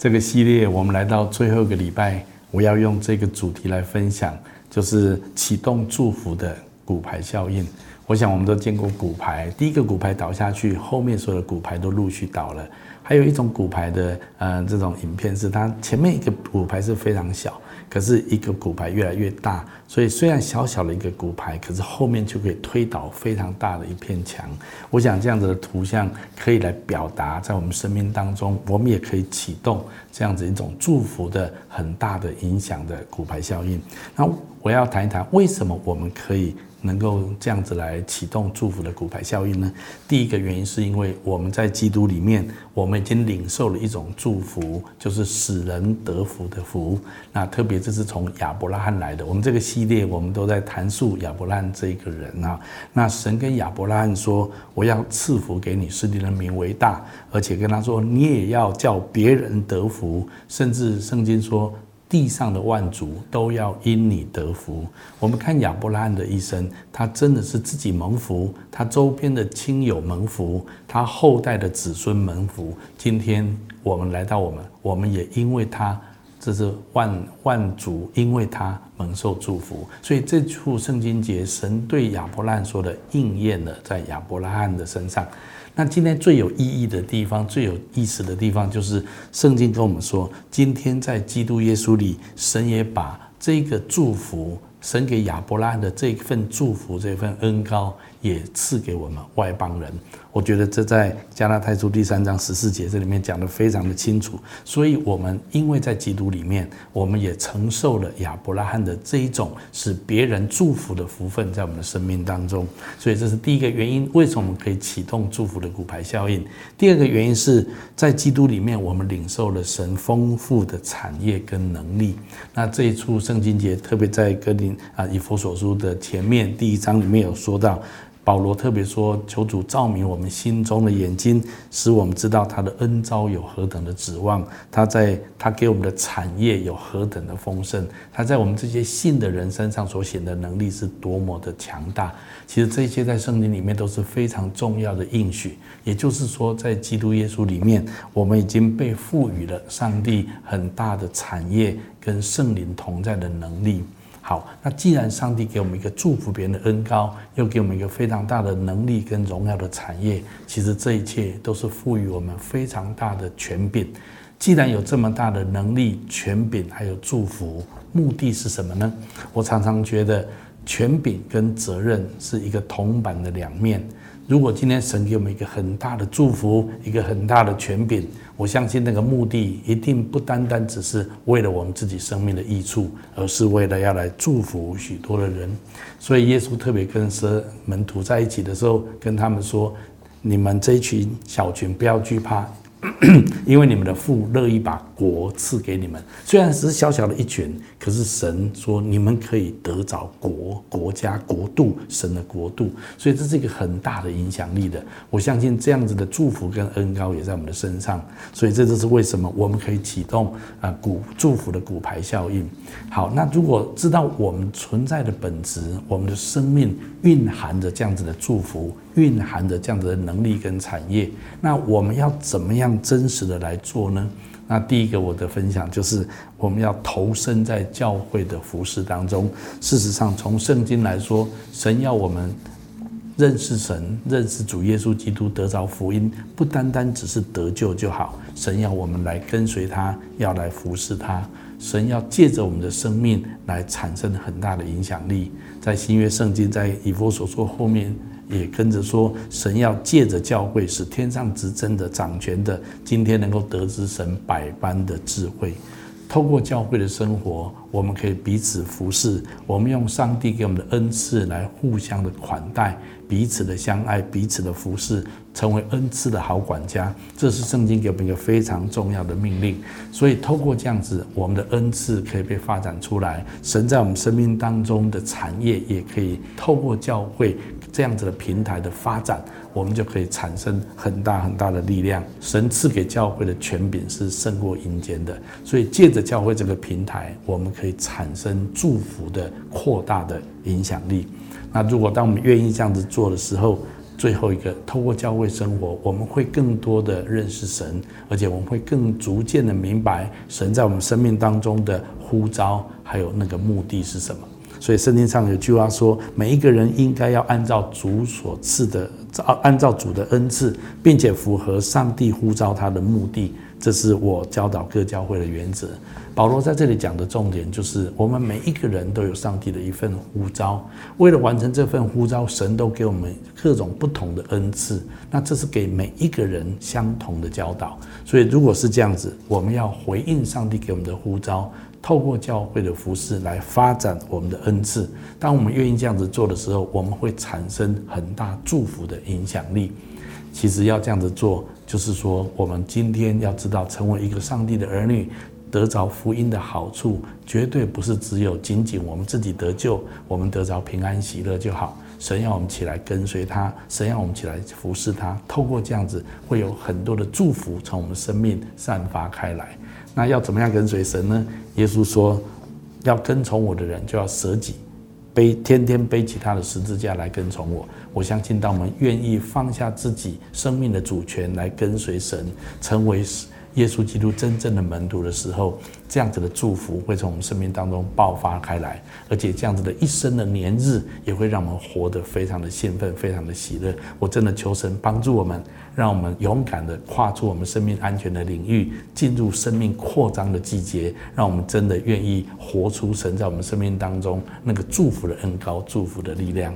这个系列我们来到最后一个礼拜，我要用这个主题来分享，就是启动祝福的骨牌效应。我想我们都见过骨牌，第一个骨牌倒下去，后面所有的骨牌都陆续倒了。还有一种骨牌的，呃，这种影片是它前面一个骨牌是非常小。可是一个骨牌越来越大，所以虽然小小的一个骨牌，可是后面就可以推倒非常大的一片墙。我想这样子的图像可以来表达，在我们生命当中，我们也可以启动这样子一种祝福的很大的影响的骨牌效应。那我要谈一谈，为什么我们可以？能够这样子来启动祝福的骨牌效应呢？第一个原因是因为我们在基督里面，我们已经领受了一种祝福，就是使人得福的福。那特别这是从亚伯拉罕来的。我们这个系列我们都在谈述亚伯拉罕这个人啊。那神跟亚伯拉罕说：“我要赐福给你，使你的名为大，而且跟他说，你也要叫别人得福。”甚至圣经说。地上的万族都要因你得福。我们看亚伯拉罕的一生，他真的是自己蒙福，他周边的亲友蒙福，他后代的子孙蒙福。今天我们来到我们，我们也因为他，这是万万族因为他蒙受祝福。所以这处圣经节，神对亚伯拉罕说的应验了在亚伯拉罕的身上。那今天最有意义的地方，最有意思的地方，就是圣经跟我们说，今天在基督耶稣里，神也把这个祝福。神给亚伯拉罕的这份祝福，这份恩高，也赐给我们外邦人。我觉得这在加拉太书第三章十四节这里面讲的非常的清楚。所以，我们因为在基督里面，我们也承受了亚伯拉罕的这一种使别人祝福的福分，在我们的生命当中。所以，这是第一个原因，为什么我们可以启动祝福的骨牌效应？第二个原因是在基督里面，我们领受了神丰富的产业跟能力。那这一处圣经节，特别在哥林。啊，以佛所书的前面第一章里面有说到，保罗特别说，求主照明我们心中的眼睛，使我们知道他的恩招有何等的指望，他在他给我们的产业有何等的丰盛，他在我们这些信的人身上所显的能力是多么的强大。其实这些在圣经里面都是非常重要的应许，也就是说，在基督耶稣里面，我们已经被赋予了上帝很大的产业跟圣灵同在的能力。好，那既然上帝给我们一个祝福别人的恩高，又给我们一个非常大的能力跟荣耀的产业，其实这一切都是赋予我们非常大的权柄。既然有这么大的能力、权柄，还有祝福，目的是什么呢？我常常觉得，权柄跟责任是一个铜板的两面。如果今天神给我们一个很大的祝福，一个很大的权柄，我相信那个目的一定不单单只是为了我们自己生命的益处，而是为了要来祝福许多的人。所以耶稣特别跟十门徒在一起的时候，跟他们说：“你们这群小群不要惧怕。” 因为你们的父乐意把国赐给你们，虽然只是小小的一群，可是神说你们可以得着国、国家、国度，神的国度，所以这是一个很大的影响力的。我相信这样子的祝福跟恩高也在我们的身上，所以这就是为什么我们可以启动啊股祝福的骨牌效应。好，那如果知道我们存在的本质，我们的生命蕴含着这样子的祝福。蕴含着这样子的能力跟产业，那我们要怎么样真实的来做呢？那第一个我的分享就是我们要投身在教会的服饰当中。事实上，从圣经来说，神要我们认识神、认识主耶稣基督，得着福音，不单单只是得救就好。神要我们来跟随他，要来服侍他。神要借着我们的生命来产生很大的影响力。在新约圣经，在以弗所说后面。也跟着说，神要借着教会，使天上执政的、掌权的，今天能够得知神百般的智慧。透过教会的生活，我们可以彼此服侍，我们用上帝给我们的恩赐来互相的款待，彼此的相爱，彼此的服侍，成为恩赐的好管家。这是圣经给我们一个非常重要的命令。所以，透过这样子，我们的恩赐可以被发展出来，神在我们生命当中的产业也可以透过教会。这样子的平台的发展，我们就可以产生很大很大的力量。神赐给教会的权柄是胜过阴间的，所以借着教会这个平台，我们可以产生祝福的扩大的影响力。那如果当我们愿意这样子做的时候，最后一个，透过教会生活，我们会更多的认识神，而且我们会更逐渐的明白神在我们生命当中的呼召，还有那个目的是什么。所以圣经上有句话说，每一个人应该要按照主所赐的，按按照主的恩赐，并且符合上帝呼召他的目的。这是我教导各教会的原则。保罗在这里讲的重点就是，我们每一个人都有上帝的一份呼召。为了完成这份呼召，神都给我们各种不同的恩赐。那这是给每一个人相同的教导。所以，如果是这样子，我们要回应上帝给我们的呼召，透过教会的服饰来发展我们的恩赐。当我们愿意这样子做的时候，我们会产生很大祝福的影响力。其实要这样子做。就是说，我们今天要知道，成为一个上帝的儿女，得着福音的好处，绝对不是只有仅仅我们自己得救，我们得着平安喜乐就好。神要我们起来跟随他，神要我们起来服侍他。透过这样子，会有很多的祝福从我们生命散发开来。那要怎么样跟随神呢？耶稣说，要跟从我的人，就要舍己。背天天背起他的十字架来跟从我，我相信当我们愿意放下自己生命的主权来跟随神，成为耶稣基督真正的门徒的时候，这样子的祝福会从我们生命当中爆发开来，而且这样子的一生的年日也会让我们活得非常的兴奋，非常的喜乐。我真的求神帮助我们，让我们勇敢的跨出我们生命安全的领域，进入生命扩张的季节，让我们真的愿意活出神在我们生命当中那个祝福的恩高，祝福的力量。